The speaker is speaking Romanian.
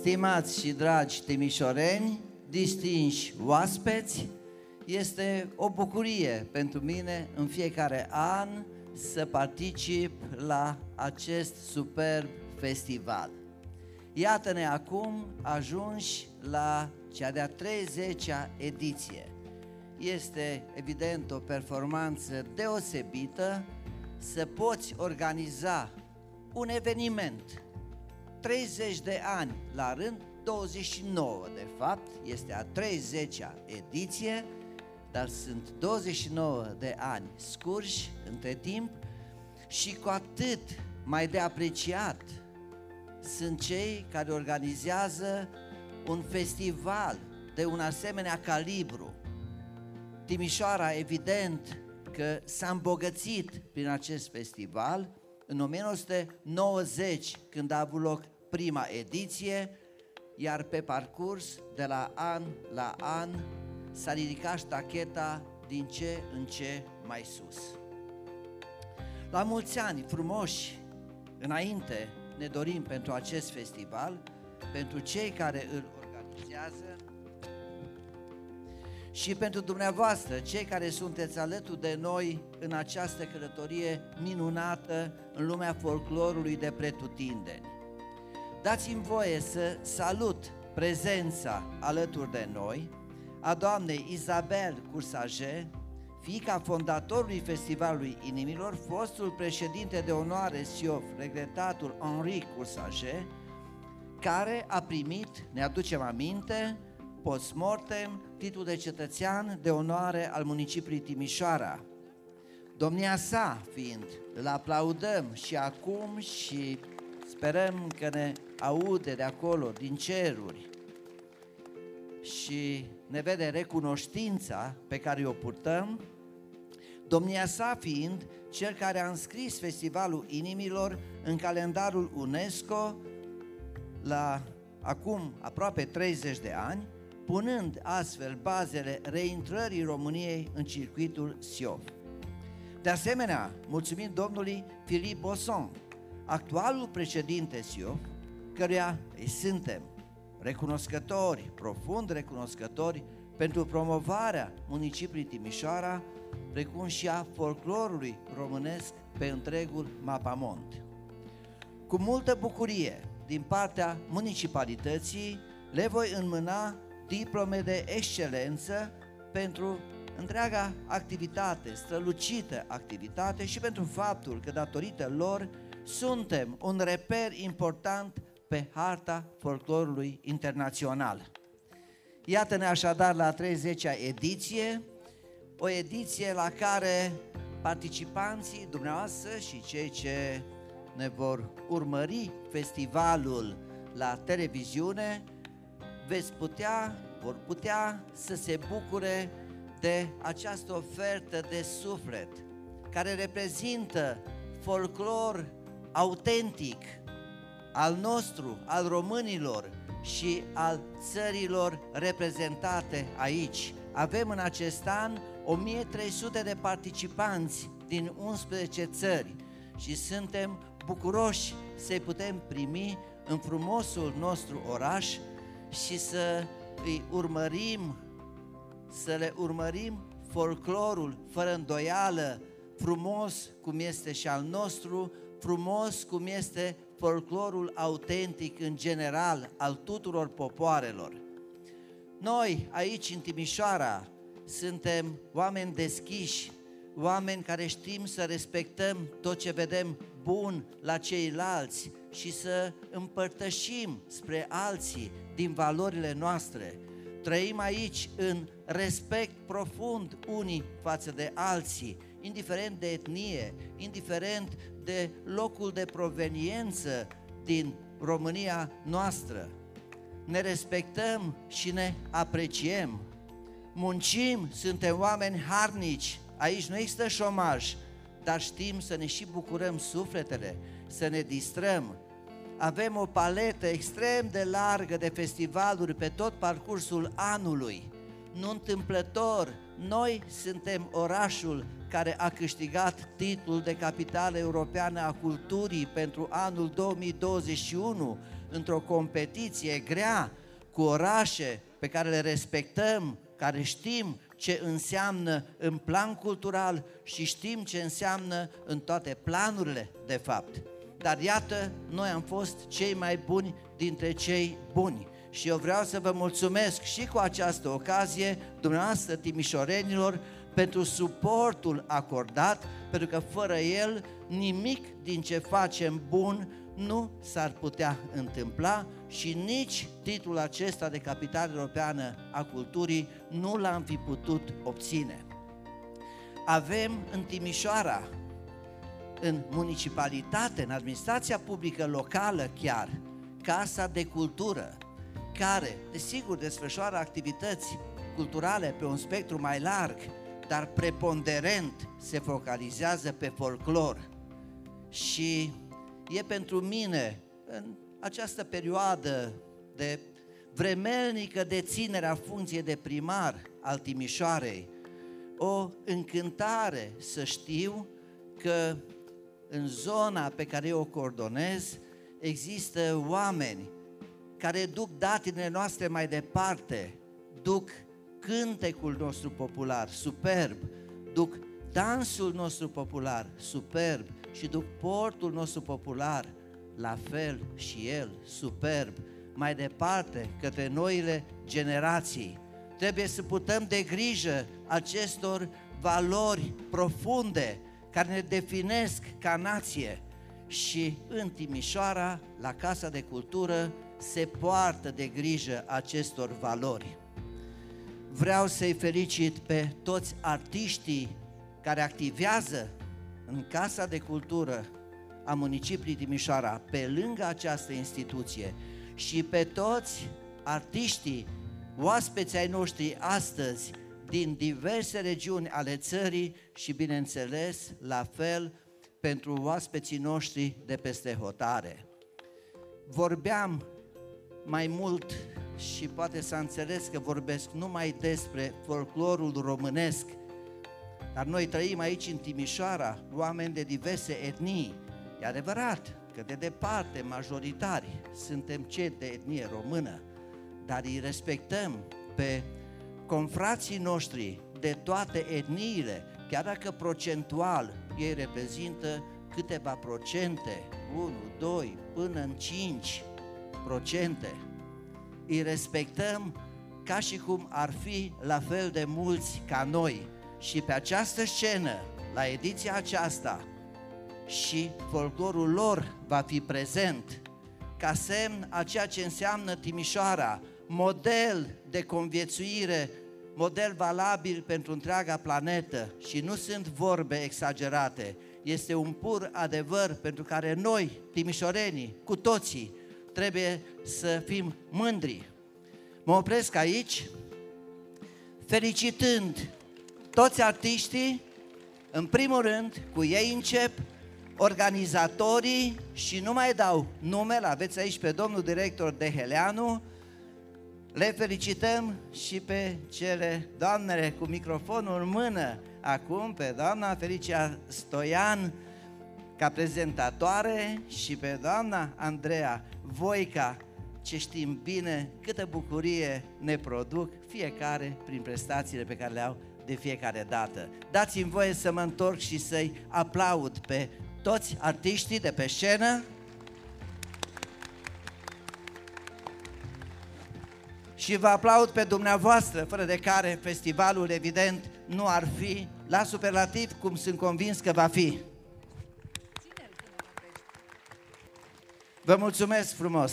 Stimați și dragi timișoreni, distinși oaspeți, este o bucurie pentru mine în fiecare an să particip la acest superb festival. Iată-ne acum ajunși la cea de-a 30-a ediție. Este evident o performanță deosebită să poți organiza un eveniment 30 de ani la rând, 29 de fapt, este a 30-a ediție, dar sunt 29 de ani scurși între timp și cu atât mai de apreciat sunt cei care organizează un festival de un asemenea calibru. Timișoara, evident că s-a îmbogățit prin acest festival. În 1990, când a avut loc prima ediție, iar pe parcurs, de la an la an, s-a ridicat ștacheta din ce în ce mai sus. La mulți ani frumoși înainte ne dorim pentru acest festival, pentru cei care îl organizează și pentru dumneavoastră, cei care sunteți alături de noi în această călătorie minunată în lumea folclorului de pretutindeni. Dați-mi voie să salut prezența alături de noi a doamnei Isabel Cursaje, fiica fondatorului Festivalului Inimilor, fostul președinte de onoare SIOF, regretatul Henri Cursaje, care a primit, ne aducem aminte, post-mortem, titlul de cetățean de onoare al municipiului Timișoara. Domnia sa fiind, îl aplaudăm și acum și sperăm că ne aude de acolo, din ceruri și ne vede recunoștința pe care o purtăm, domnia sa fiind cel care a înscris Festivalul Inimilor în calendarul UNESCO la acum aproape 30 de ani, punând astfel bazele reintrării României în circuitul SIOF. De asemenea, mulțumim domnului Filip Bosson, actualul președinte SIOF, căruia îi suntem recunoscători, profund recunoscători pentru promovarea municipiului Timișoara, precum și a folclorului românesc pe întregul mapamont. Cu multă bucurie din partea municipalității le voi înmâna diplome de excelență pentru întreaga activitate, strălucită activitate și pentru faptul că datorită lor suntem un reper important pe harta folclorului internațional. Iată-ne așadar la 30-a ediție, o ediție la care participanții dumneavoastră și cei ce ne vor urmări festivalul la televiziune veți putea, vor putea să se bucure de această ofertă de suflet care reprezintă folclor autentic al nostru, al românilor și al țărilor reprezentate aici. Avem în acest an 1300 de participanți din 11 țări și suntem bucuroși să-i putem primi în frumosul nostru oraș și să îi urmărim, să le urmărim folclorul fără îndoială, frumos cum este și al nostru, frumos cum este folclorul autentic în general al tuturor popoarelor. Noi aici în Timișoara suntem oameni deschiși, oameni care știm să respectăm tot ce vedem bun la ceilalți și să împărtășim spre alții din valorile noastre. Trăim aici în respect profund unii față de alții, indiferent de etnie, indiferent de locul de proveniență din România noastră. Ne respectăm și ne apreciem. Muncim, suntem oameni harnici, aici nu există șomaj, dar știm să ne și bucurăm sufletele, să ne distrăm. Avem o paletă extrem de largă de festivaluri pe tot parcursul anului. Nu întâmplător, noi suntem orașul care a câștigat titlul de capitală europeană a culturii pentru anul 2021 într-o competiție grea cu orașe pe care le respectăm, care știm ce înseamnă în plan cultural și știm ce înseamnă în toate planurile, de fapt. Dar iată, noi am fost cei mai buni dintre cei buni. Și eu vreau să vă mulțumesc și cu această ocazie, dumneavoastră timișorenilor, pentru suportul acordat, pentru că fără el nimic din ce facem bun nu s-ar putea întâmpla și nici titlul acesta de capitală europeană a culturii nu l-am fi putut obține. Avem în Timișoara, în municipalitate, în administrația publică locală chiar, Casa de Cultură, care, desigur, desfășoară activități culturale pe un spectru mai larg, dar preponderent se focalizează pe folclor. Și e pentru mine, în această perioadă de vremelnică deținere a funcției de primar al Timișoarei, o încântare să știu că în zona pe care eu o coordonez există oameni care duc datinele noastre mai departe, duc cântecul nostru popular, superb, duc dansul nostru popular, superb, și duc portul nostru popular, la fel și el, superb, mai departe către noile generații. Trebuie să putem de grijă acestor valori profunde care ne definesc ca nație și în Timișoara, la Casa de Cultură, se poartă de grijă acestor valori. Vreau să-i felicit pe toți artiștii care activează în Casa de Cultură a municipiului Timișoara, pe lângă această instituție și pe toți artiștii, oaspeții ai noștri astăzi din diverse regiuni ale țării și, bineînțeles, la fel pentru oaspeții noștri de peste hotare. Vorbeam mai mult și poate să înțeles că vorbesc numai despre folclorul românesc, dar noi trăim aici în Timișoara, oameni de diverse etnii. E adevărat că de departe, majoritari, suntem cei de etnie română, dar îi respectăm pe confrații noștri de toate etniile, chiar dacă procentual ei reprezintă câteva procente, 1, 2, până în 5 procente. Îi respectăm ca și cum ar fi la fel de mulți ca noi, și pe această scenă, la ediția aceasta, și folclorul lor va fi prezent ca semn a ceea ce înseamnă Timișoara, model de conviețuire, model valabil pentru întreaga planetă și nu sunt vorbe exagerate, este un pur adevăr pentru care noi, timișorenii, cu toții, trebuie să fim mândri. Mă opresc aici, felicitând toți artiștii, în primul rând, cu ei încep, organizatorii și nu mai dau numele, aveți aici pe domnul director de Heleanu, le felicităm și pe cele doamnele cu microfonul în mână, acum pe doamna Felicia Stoian ca prezentatoare și pe doamna Andreea Voica, ce știm bine câtă bucurie ne produc fiecare prin prestațiile pe care le au de fiecare dată. Dați-mi voie să mă întorc și să-i aplaud pe toți artiștii de pe scenă. Și vă aplaud pe dumneavoastră, fără de care festivalul, evident, nu ar fi la superlativ, cum sunt convins că va fi. Vă mulțumesc frumos!